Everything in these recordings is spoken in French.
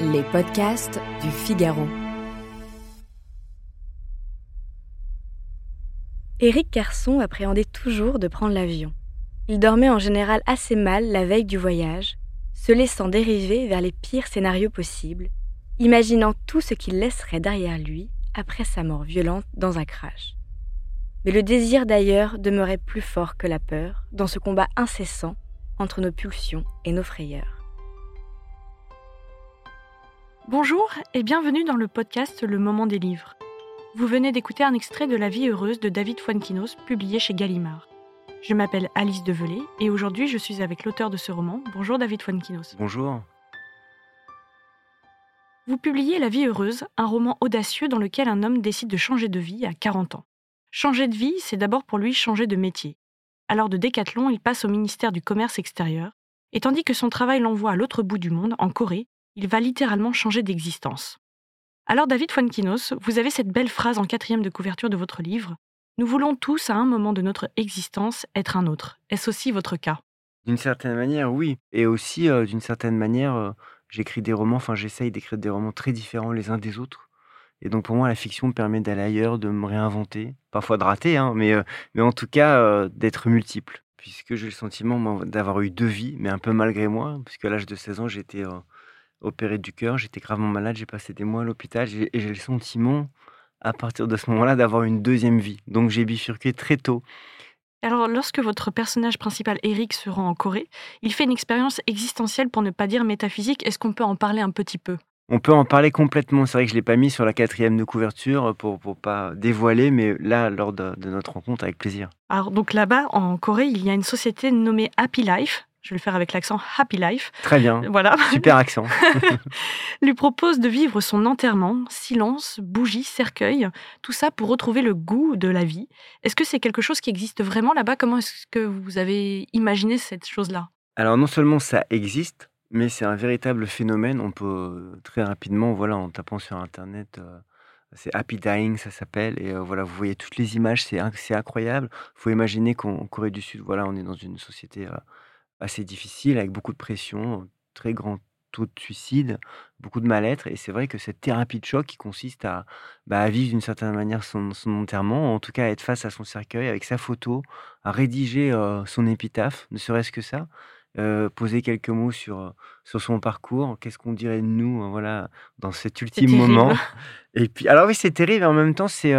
Les podcasts du Figaro. Éric Carson appréhendait toujours de prendre l'avion. Il dormait en général assez mal la veille du voyage, se laissant dériver vers les pires scénarios possibles, imaginant tout ce qu'il laisserait derrière lui après sa mort violente dans un crash. Mais le désir d'ailleurs demeurait plus fort que la peur dans ce combat incessant entre nos pulsions et nos frayeurs. Bonjour et bienvenue dans le podcast Le Moment des livres. Vous venez d'écouter un extrait de La vie heureuse de David Fuenquinos, publié chez Gallimard. Je m'appelle Alice Develay et aujourd'hui je suis avec l'auteur de ce roman. Bonjour David Fuenquinos. Bonjour. Vous publiez La vie heureuse, un roman audacieux dans lequel un homme décide de changer de vie à 40 ans. Changer de vie, c'est d'abord pour lui changer de métier. Alors de décathlon, il passe au ministère du Commerce extérieur, et tandis que son travail l'envoie à l'autre bout du monde, en Corée, il va littéralement changer d'existence. Alors David Fuenquinos, vous avez cette belle phrase en quatrième de couverture de votre livre. Nous voulons tous, à un moment de notre existence, être un autre. Est-ce aussi votre cas? D'une certaine manière, oui. Et aussi, euh, d'une certaine manière, euh, j'écris des romans, enfin j'essaye d'écrire des romans très différents les uns des autres. Et donc pour moi, la fiction me permet d'aller ailleurs, de me réinventer, parfois de rater, hein, mais, euh, mais en tout cas d'être multiple. Puisque j'ai le sentiment d'avoir eu deux vies, mais un peu malgré moi, puisque à l'âge de 16 ans, j'étais opéré du cœur, j'étais gravement malade, j'ai passé des mois à l'hôpital et j'ai le sentiment, à partir de ce moment-là, d'avoir une deuxième vie. Donc j'ai bifurqué très tôt. Alors, lorsque votre personnage principal, Eric, se rend en Corée, il fait une expérience existentielle, pour ne pas dire métaphysique. Est-ce qu'on peut en parler un petit peu? On peut en parler complètement. C'est vrai que je ne l'ai pas mis sur la quatrième de couverture pour ne pas dévoiler, mais là, lors de, de notre rencontre, avec plaisir. Alors, donc là-bas, en Corée, il y a une société nommée Happy Life, je vais le faire avec l'accent Happy Life. Très bien. Voilà. Super accent. lui propose de vivre son enterrement, silence, bougie, cercueil, tout ça pour retrouver le goût de la vie. Est-ce que c'est quelque chose qui existe vraiment là-bas? Comment est-ce que vous avez imaginé cette chose-là? Alors non seulement ça existe, mais c'est un véritable phénomène. On peut très rapidement, voilà, en tapant sur Internet. Euh, c'est Happy Dying, ça s'appelle. Et euh, voilà, vous voyez toutes les images, c'est incroyable. Il faut imaginer qu'en Corée du Sud, voilà, on est dans une société euh, assez difficile, avec beaucoup de pression, très grand taux de suicide, beaucoup de mal-être. Et c'est vrai que cette thérapie de choc qui consiste à, bah, vivre d'une certaine manière son, enterrement, en tout cas à être face à son cercueil avec sa photo, à rédiger son épitaphe, ne serait-ce que ça, poser quelques mots sur, sur son parcours, qu'est-ce qu'on dirait de nous, voilà, dans cet ultime moment. Et puis, alors oui, c'est terrible, en même temps, c'est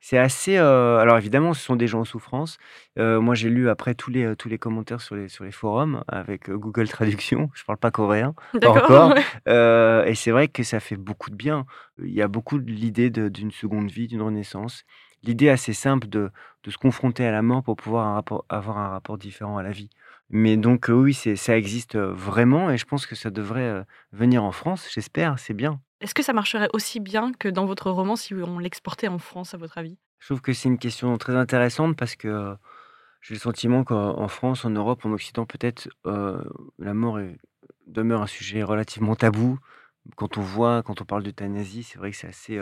c'est assez. alors évidemment, ce sont des gens en souffrance. moi, j'ai lu après tous les, tous les commentaires sur les, sur les forums avec Google Traduction. Je parle pas coréen, pas encore. et c'est vrai que ça fait beaucoup de bien. Il y a beaucoup de l'idée d'une seconde vie, d'une renaissance. L'idée assez simple de, de se confronter à la mort pour pouvoir avoir un rapport différent à la vie. Mais donc oui, ça existe, vraiment et je pense que ça devrait, venir en France, j'espère, c'est bien. Est-ce que ça marcherait aussi bien que dans votre roman si on l'exportait en France, à votre avis? Je trouve que c'est une question très intéressante parce que, j'ai le sentiment qu'en France, en Europe, en Occident peut-être, la mort demeure un sujet relativement tabou. Quand on voit quand on parle d'euthanasie, c'est vrai que c'est assez,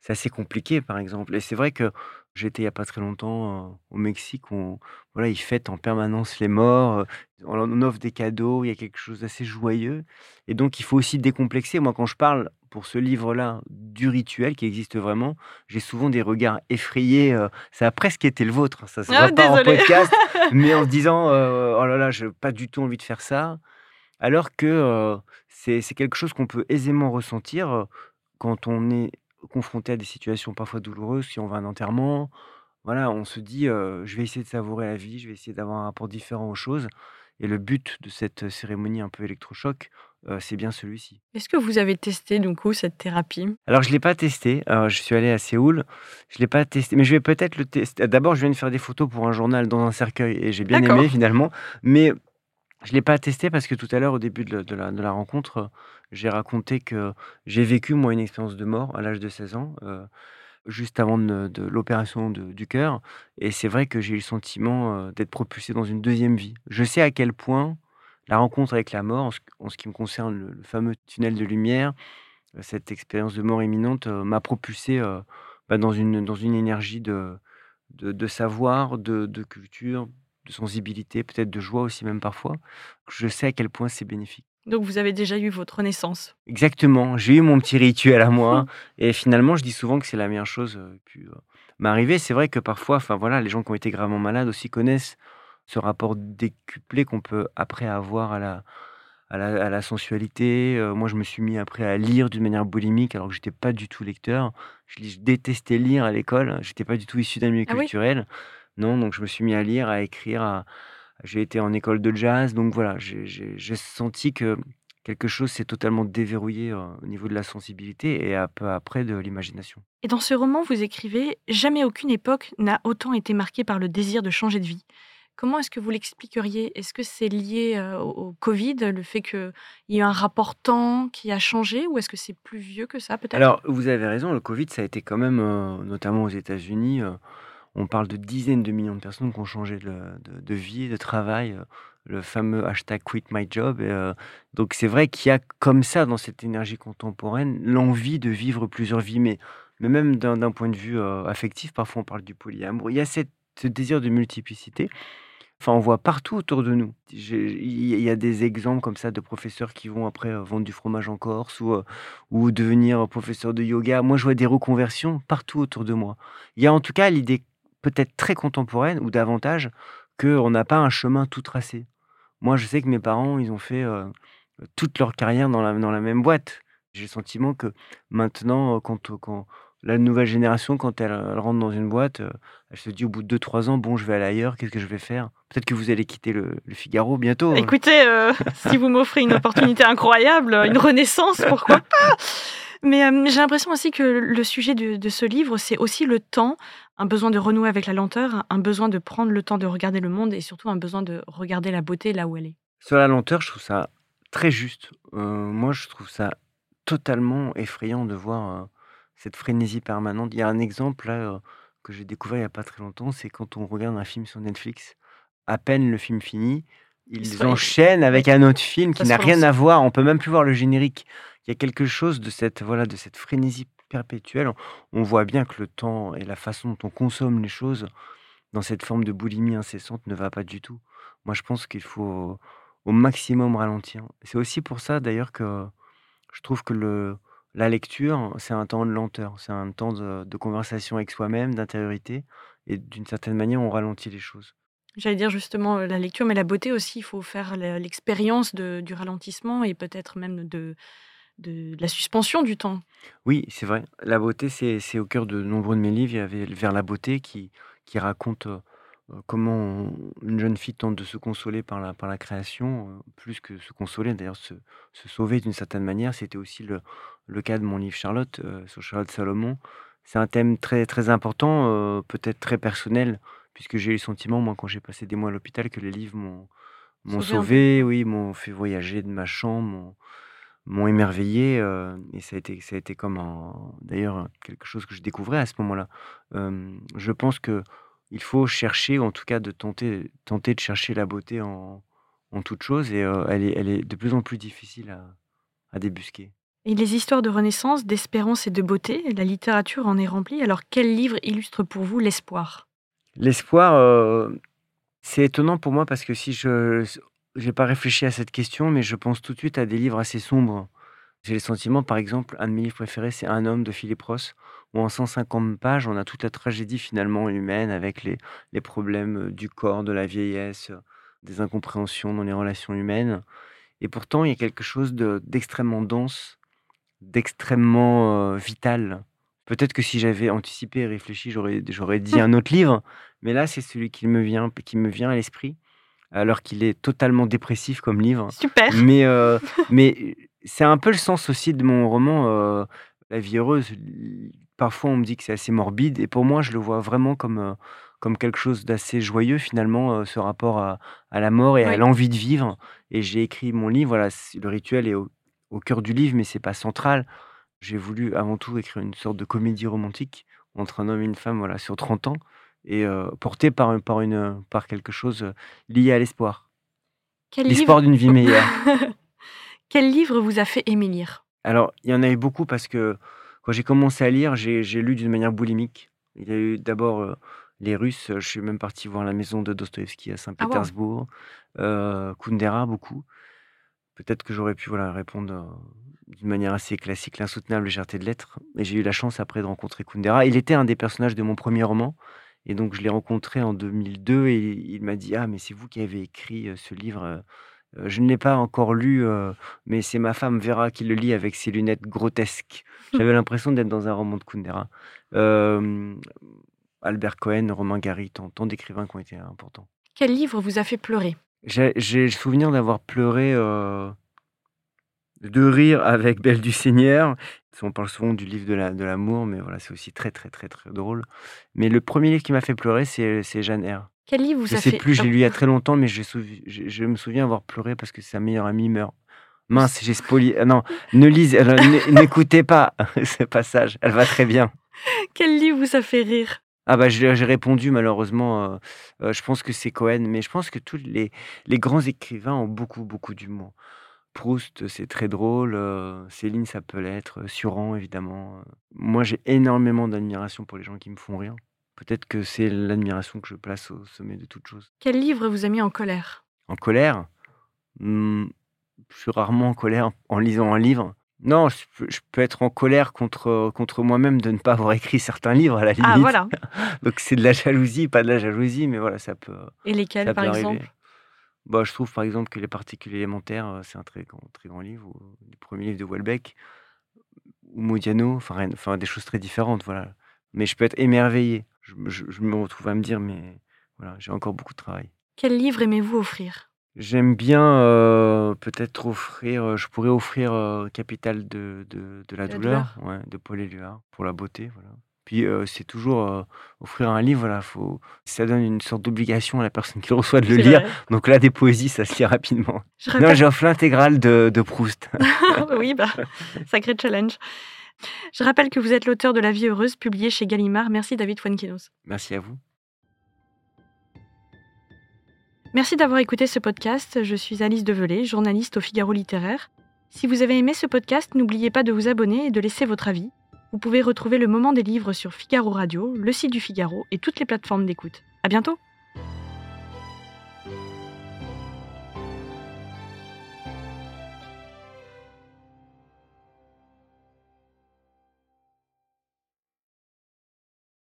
c'est assez compliqué, par exemple et c'est vrai que J'étais il n'y a pas très longtemps au Mexique, où voilà, ils fêtent en permanence les morts, on offre des cadeaux, il y a quelque chose d'assez joyeux. Et donc, il faut aussi décomplexer. Moi, quand je parle pour ce livre-là du rituel qui existe vraiment, j'ai souvent des regards effrayés. ça a presque été le vôtre, hein, ça se ah, voit pas en podcast, mais en se disant oh là là, j'ai pas du tout envie de faire ça. Alors que c'est quelque chose qu'on peut aisément ressentir quand on est confronté à des situations parfois douloureuses, si on va à un enterrement, voilà, on se dit je vais essayer de savourer la vie, je vais essayer d'avoir un rapport différent aux choses. Et le but de cette cérémonie un peu électrochoc, c'est bien celui-ci. Est-ce que vous avez testé du coup cette thérapie? Alors je l'ai pas testé. je suis allé à Séoul, je l'ai pas testé, mais je vais peut-être le tester. D'abord, je viens de faire des photos pour un journal dans un cercueil et j'ai bien aimé finalement. Mais Je ne l'ai pas testé parce que tout à l'heure, au début de la, rencontre, j'ai raconté que j'ai vécu, moi, une expérience de mort à l'âge de 16 ans, juste avant de, l'opération du cœur. Et c'est vrai que j'ai eu le sentiment d'être propulsé dans une deuxième vie. Je sais à quel point la rencontre avec la mort, en ce, qui me concerne le, fameux tunnel de lumière, cette expérience de mort imminente m'a propulsé bah, dans, une, énergie de, savoir, de, culture, de sensibilité, peut-être de joie aussi même parfois. Je sais à quel point c'est bénéfique. Donc vous avez déjà eu votre renaissance. Exactement, j'ai eu mon petit rituel à moi et finalement je dis souvent que c'est la meilleure chose euh, qui euh, m'arriver. C'est vrai que parfois, enfin voilà, les gens qui ont été gravement malades aussi connaissent ce rapport décuplé qu'on peut après avoir à la, à la, sensualité. Euh, moi, je me suis mis après à lire d'une manière boulimique alors que j'étais pas du tout lecteur. Je, détestais lire à l'école. J'étais pas du tout issu d'un milieu ah culturel. Non, donc je me suis mis à lire, à écrire. J'ai été en école de jazz. Donc voilà, j'ai senti que quelque chose s'est totalement déverrouillé euh, au niveau de la sensibilité et un peu après de l'imagination. Et dans ce roman, vous écrivez Jamais aucune époque n'a autant été marquée par le désir de changer de vie. Comment est-ce que vous l'expliqueriez? Est-ce que c'est lié au, Covid, le fait qu'il y ait un rapport temps qui a changé, ou est-ce que c'est plus vieux que ça, peut-être? Alors, vous avez raison, le Covid, ça a été quand même, notamment aux États-Unis, on parle de dizaines de millions de personnes qui ont changé de, vie, de travail, le fameux hashtag quit my job. donc, c'est vrai qu'il y a comme ça, dans cette énergie contemporaine, l'envie de vivre plusieurs vies, mais, mais même d'un point de vue affectif, parfois on parle du polyamour. Il y a ce désir de multiplicité. Enfin, on voit partout autour de nous. Il y a des exemples comme ça de professeurs qui vont après euh, vendre du fromage en Corse ou, euh, ou devenir professeur de yoga. Moi, je vois des reconversions partout autour de moi. Il y a en tout cas l'idée peut-être très contemporaine ou davantage qu'on n'a pas un chemin tout tracé. Moi, je sais que mes parents, ils ont fait euh, toute leur carrière dans la, dans la même boîte. J'ai le sentiment que maintenant, quand, quand, la nouvelle génération, quand elle, rentre dans une boîte, euh, elle se dit au bout de 2-3 ans, bon, je vais aller ailleurs, qu'est-ce que je vais faire? Peut-être que vous allez quitter le, Figaro bientôt. Hein. Écoutez, euh, si vous m'offrez une opportunité incroyable, une renaissance, pourquoi pas? Mais euh, j'ai l'impression aussi que le sujet de, ce livre, c'est aussi le temps, un besoin de renouer avec la lenteur, un besoin de prendre le temps de regarder le monde et surtout un besoin de regarder la beauté là où elle est. Sur la lenteur, je trouve ça très juste. moi, je trouve ça totalement effrayant de voir cette frénésie permanente. Il y a un exemple là, que j'ai découvert il n'y a pas très longtemps, c'est quand on regarde un film sur Netflix, à peine le film fini, ils enchaînent avec un autre film qui n'a rien à voir. On peut même plus voir le générique. Il y a quelque chose de cette voilà de cette frénésie perpétuelle. On voit bien que le temps et la façon dont on consomme les choses dans cette forme de boulimie incessante ne va pas du tout. Moi, je pense qu'il faut au maximum ralentir. C'est aussi pour ça d'ailleurs que je trouve que le la lecture, c'est un temps de lenteur, c'est un temps de, conversation avec soi-même, d'intériorité, et d'une certaine manière, on ralentit les choses. J'allais dire justement la lecture, mais la beauté aussi, il faut faire l'expérience du ralentissement et peut-être même de, la suspension du temps. Oui, c'est vrai. La beauté, c'est au cœur de nombreux de mes livres. Il y avait Vers la beauté qui, raconte euh, comment une jeune fille tente de se consoler par la, création, plus que se consoler, d'ailleurs se, sauver d'une certaine manière. C'était aussi le, le cas de mon livre Charlotte, euh, sur Charlotte Salomon. C'est un thème très, très important, peut-être très personnel, puisque j'ai eu le sentiment, moi, quand j'ai passé des mois à l'hôpital, que les livres m'ont, m'ont sauvé, oui, m'ont fait voyager de ma chambre, m'ont, émerveillé. et ça a été, ça a été comme d'ailleurs quelque chose que je découvrais à ce moment-là. je pense que il faut chercher, en tout cas de tenter, tenter de chercher la beauté en, en toute chose, et euh, elle, est, elle est de plus en plus difficile à, à débusquer. Et les histoires de renaissance, d'espérance et de beauté, la littérature en est remplie. Alors quel livre illustre pour vous l'espoir? L'espoir, euh, c'est étonnant pour moi parce que si je n'ai pas réfléchi à cette question, mais je pense tout de suite à des livres assez sombres. J'ai le sentiment, par exemple, un de mes livres préférés, c'est Un homme de Philippe Ross, où en 150 pages, on a toute la tragédie finalement humaine avec les, les problèmes du corps, de la vieillesse, des incompréhensions dans les relations humaines. Et pourtant, il y a quelque chose d'extrêmement dense, d'extrêmement vital. Peut-être que si j'avais anticipé et réfléchi, j'aurais, j'aurais dit un autre livre, mais là, c'est celui qui me vient, qui me vient à l'esprit, alors qu'il est totalement dépressif comme livre. Super. Mais, mais c'est un peu le sens aussi de mon roman La vie heureuse parfois on me dit que c'est assez morbide, et pour moi, je le vois vraiment comme, comme quelque chose d'assez joyeux finalement, euh, ce rapport à, à la mort et à l'envie de vivre. Et j'ai écrit mon livre, voilà, le rituel est au, au cœur du livre, mais c'est pas central. J'ai voulu avant tout écrire une sorte de comédie romantique entre un homme et une femme, voilà, sur 30 ans, et euh, porté par, un- par, une, par quelque chose lié à l'espoir. L'espoir livre... d'une vie meilleure. Quel livre vous a fait aimer lire? Alors, il y en a eu beaucoup parce que quand j'ai commencé à lire, j'ai lu d'une manière boulimique. Il y a eu d'abord euh, les Russes. Je suis même parti voir la maison de Dostoïevski à Ah, Saint-Pétersbourg. euh, Kundera, beaucoup. Peut-être que j'aurais pu voilà, répondre d'une manière assez classique, l'insoutenable légèreté de l'être. Et j'ai eu la chance après de rencontrer Kundera. Il était un des personnages de mon premier roman. Et donc, je l'ai rencontré en 2002 et il m'a dit Ah, mais c'est vous qui avez écrit ce livre. Je ne l'ai pas encore lu, mais c'est ma femme Vera qui le lit avec ses lunettes grotesques. J'avais l'impression d'être dans un roman de Kundera. Euh, Albert Cohen, Romain Gary, tant, tant d'écrivains qui ont été importants. Quel livre vous a fait pleurer? J'ai j'ai le souvenir d'avoir pleuré, euh, de rire avec Belle du Seigneur. On parle souvent du livre de la- de l'amour, mais voilà, c'est aussi très, très, très, très drôle. Mais le premier livre qui m'a fait pleurer, c'est c'est Jeanne Eyre. Quel livre vous Je a sais fait plus, Oh, lu il y a très longtemps, mais je, souvi- je, je me souviens avoir pleuré parce que sa meilleure amie meurt. Mince, j'ai spoilé. ah non, ne lisez, n- n'écoutez pas ce passage. Elle va très bien. Quel livre vous a fait rire? Ah bah j'ai j'ai répondu malheureusement. euh, euh, je pense que c'est Cohen, mais je pense que tous les, les grands écrivains ont beaucoup beaucoup d'humour. Proust, c'est très drôle. euh, Céline, ça peut l'être. euh, Suran, évidemment. euh. Moi, j'ai énormément d'admiration pour les gens qui me font rire. Peut-être que c'est l'admiration que je place au sommet de toute chose. Quel livre vous a mis en colère? En colère? Hmm, Je suis rarement en colère en lisant un livre. Non, je peux, je peux être en colère contre, contre moi-même de ne pas avoir écrit certains livres à la limite. Ah voilà. Donc c'est de la jalousie, pas de la jalousie, mais voilà, ça peut, Et lesquels par exemple? Bah, je trouve par exemple que Les particules élémentaires, c'est un très grand, très grand livre, ou le premier livre de Welbeck, ou Modiano, enfin, des choses très différentes, voilà. Mais je peux être émerveillé. Je, me- je- je me retrouve à me dire, mais voilà, j'ai encore beaucoup de travail. Quel livre aimez-vous offrir? J'aime bien euh, peut-être offrir, je pourrais offrir euh, Capital de, de, de la, douleur, ouais, de Paul Éluard, pour la beauté, voilà. Puis euh, c'est toujours euh, offrir un livre, voilà, faut, ça donne une sorte d'obligation à la personne qui le reçoit de le lire. vrai. Donc là, des poésies, ça se lit rapidement. Je Non, j'offre l'intégrale de, de Proust. oui, bah, sacré challenge. Je rappelle que vous êtes l'auteur de La vie heureuse, publié chez Gallimard. Merci David Fuenquinos. Merci à vous. Merci d'avoir écouté ce podcast. Je suis Alice Develay, journaliste au Figaro littéraire. Si vous avez aimé ce podcast, n'oubliez pas de vous abonner et de laisser votre avis. Vous pouvez retrouver le moment des livres sur Figaro Radio, le site du Figaro et toutes les plateformes d'écoute. À bientôt!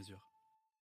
mesure.